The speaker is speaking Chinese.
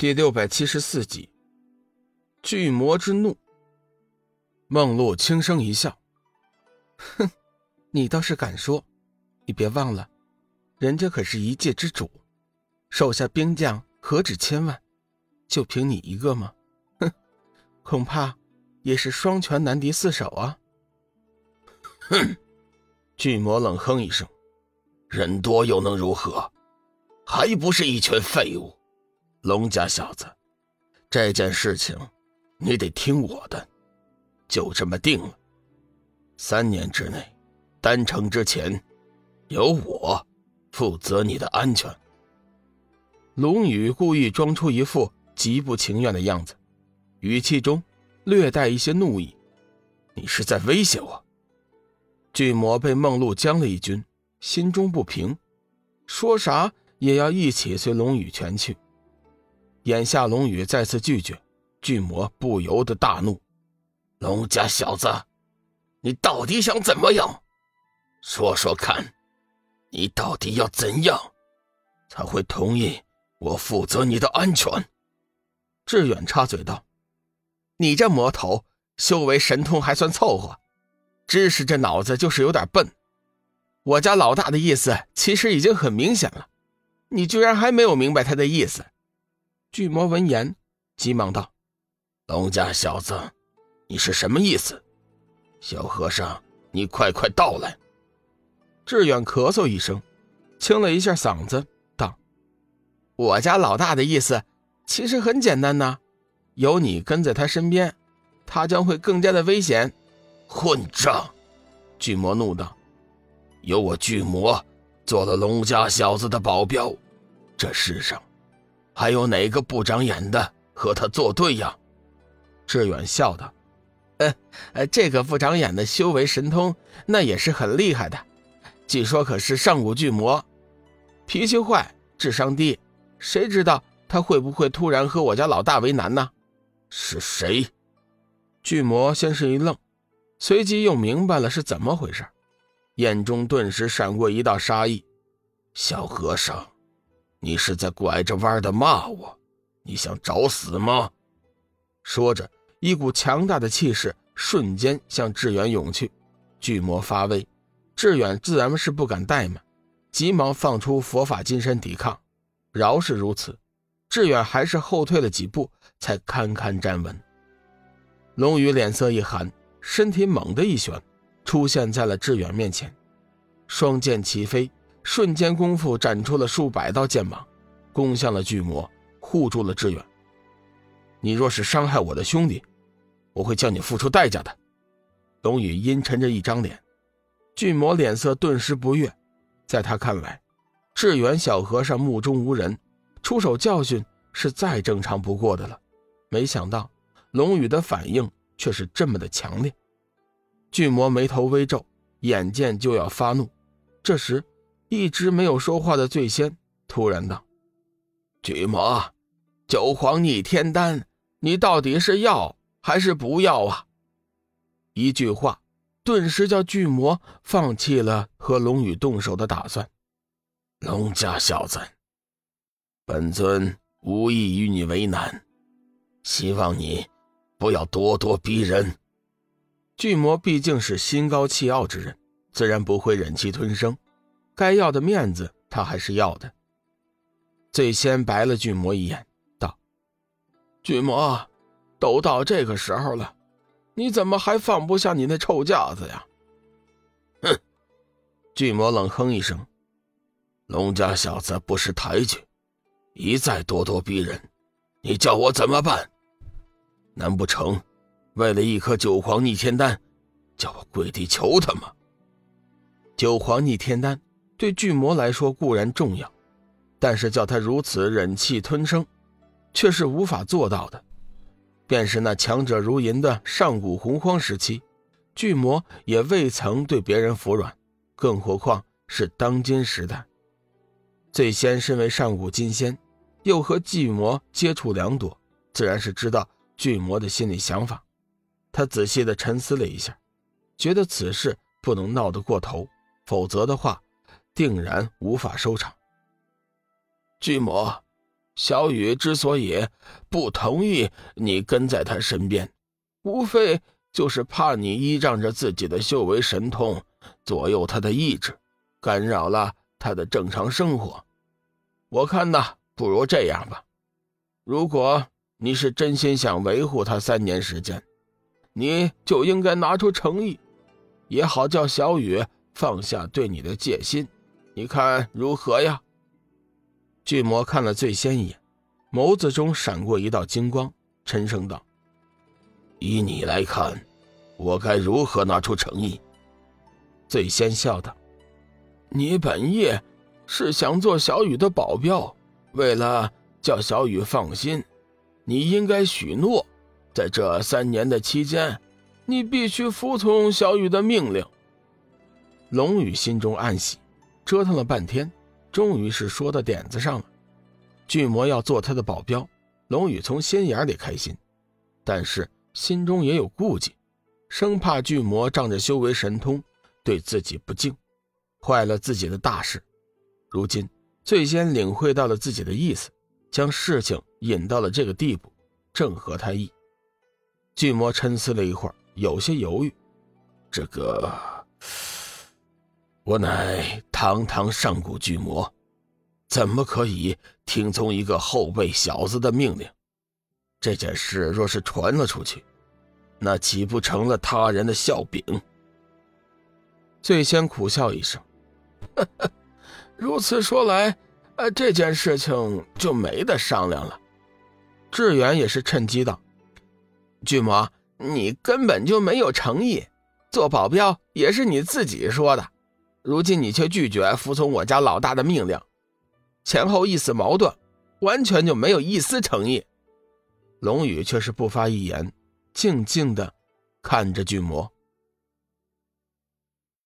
第六百七十四集，巨魔之怒。梦露轻声一笑：“哼，你倒是敢说！你别忘了，人家可是一界之主，手下兵将何止千万，就凭你一个吗？哼，恐怕也是双拳难敌四手啊！”哼，巨魔冷哼一声：“人多又能如何？还不是一群废物！”龙家小子，这件事情你得听我的，就这么定了。三年之内，丹城之前，由我负责你的安全。龙宇故意装出一副极不情愿的样子，语气中略带一些怒意：“你是在威胁我？”巨魔被梦露将了一军，心中不平，说啥也要一起随龙宇全去。眼下龙宇再次拒绝，巨魔不由得大怒：“龙家小子，你到底想怎么样？说说看，你到底要怎样，才会同意我负责你的安全？”志远插嘴道：“你这魔头修为神通还算凑合，知识这脑子就是有点笨。我家老大的意思其实已经很明显了，你居然还没有明白他的意思。”巨魔闻言，急忙道：“龙家小子，你是什么意思？小和尚，你快快道来。”志远咳嗽一声，清了一下嗓子，道：“我家老大的意思其实很简单呐，有你跟在他身边，他将会更加的危险。”混账！巨魔怒道：“有我巨魔做了龙家小子的保镖，这世上……”还有哪个不长眼的和他作对呀？志远笑道：“呃，这个不长眼的修为神通那也是很厉害的，据说可是上古巨魔，脾气坏，智商低，谁知道他会不会突然和我家老大为难呢？”是谁？巨魔先是一愣，随即又明白了是怎么回事，眼中顿时闪过一道杀意：“小和尚。”你是在拐着弯的骂我？你想找死吗？说着，一股强大的气势瞬间向志远涌去。巨魔发威，志远自然是不敢怠慢，急忙放出佛法金身抵抗。饶是如此，志远还是后退了几步，才堪堪站稳。龙宇脸色一寒，身体猛地一旋，出现在了志远面前，双剑齐飞。瞬间功夫，斩出了数百道剑芒，攻向了巨魔，护住了志远。你若是伤害我的兄弟，我会叫你付出代价的。龙宇阴沉着一张脸，巨魔脸色顿时不悦。在他看来，志远小和尚目中无人，出手教训是再正常不过的了。没想到龙宇的反应却是这么的强烈。巨魔眉头微皱，眼见就要发怒，这时。一直没有说话的醉仙突然道：“巨魔，九皇逆天丹，你到底是要还是不要啊？”一句话，顿时叫巨魔放弃了和龙宇动手的打算。龙家小子，本尊无意与你为难，希望你不要咄咄逼人。巨魔毕竟是心高气傲之人，自然不会忍气吞声。该要的面子，他还是要的。最先白了巨魔一眼，道：“巨魔，都到这个时候了，你怎么还放不下你那臭架子呀？”哼！巨魔冷哼一声：“龙家小子不识抬举，一再咄咄逼人，你叫我怎么办？难不成为了一颗九皇逆天丹，叫我跪地求他吗？九皇逆天丹。”对巨魔来说固然重要，但是叫他如此忍气吞声，却是无法做到的。便是那强者如银的上古洪荒时期，巨魔也未曾对别人服软，更何况是当今时代。最先身为上古金仙，又和巨魔接触良多，自然是知道巨魔的心理想法。他仔细的沉思了一下，觉得此事不能闹得过头，否则的话。定然无法收场。巨魔，小雨之所以不同意你跟在他身边，无非就是怕你依仗着自己的修为神通左右他的意志，干扰了他的正常生活。我看呐，不如这样吧，如果你是真心想维护他三年时间，你就应该拿出诚意，也好叫小雨放下对你的戒心。你看如何呀？巨魔看了醉仙一眼，眸子中闪过一道金光，沉声道：“以你来看，我该如何拿出诚意？”醉仙笑道：“你本意是想做小雨的保镖，为了叫小雨放心，你应该许诺，在这三年的期间，你必须服从小雨的命令。”龙宇心中暗喜。折腾了半天，终于是说到点子上了。巨魔要做他的保镖，龙宇从心眼里开心，但是心中也有顾忌，生怕巨魔仗着修为神通对自己不敬，坏了自己的大事。如今最先领会到了自己的意思，将事情引到了这个地步，正合他意。巨魔沉思了一会儿，有些犹豫：“这个……”我乃堂堂上古巨魔，怎么可以听从一个后辈小子的命令？这件事若是传了出去，那岂不成了他人的笑柄？醉仙苦笑一声：“ 如此说来，呃，这件事情就没得商量了。”志远也是趁机道：“巨魔，你根本就没有诚意，做保镖也是你自己说的。”如今你却拒绝服从我家老大的命令，前后一丝矛盾，完全就没有一丝诚意。龙宇却是不发一言，静静的看着巨魔。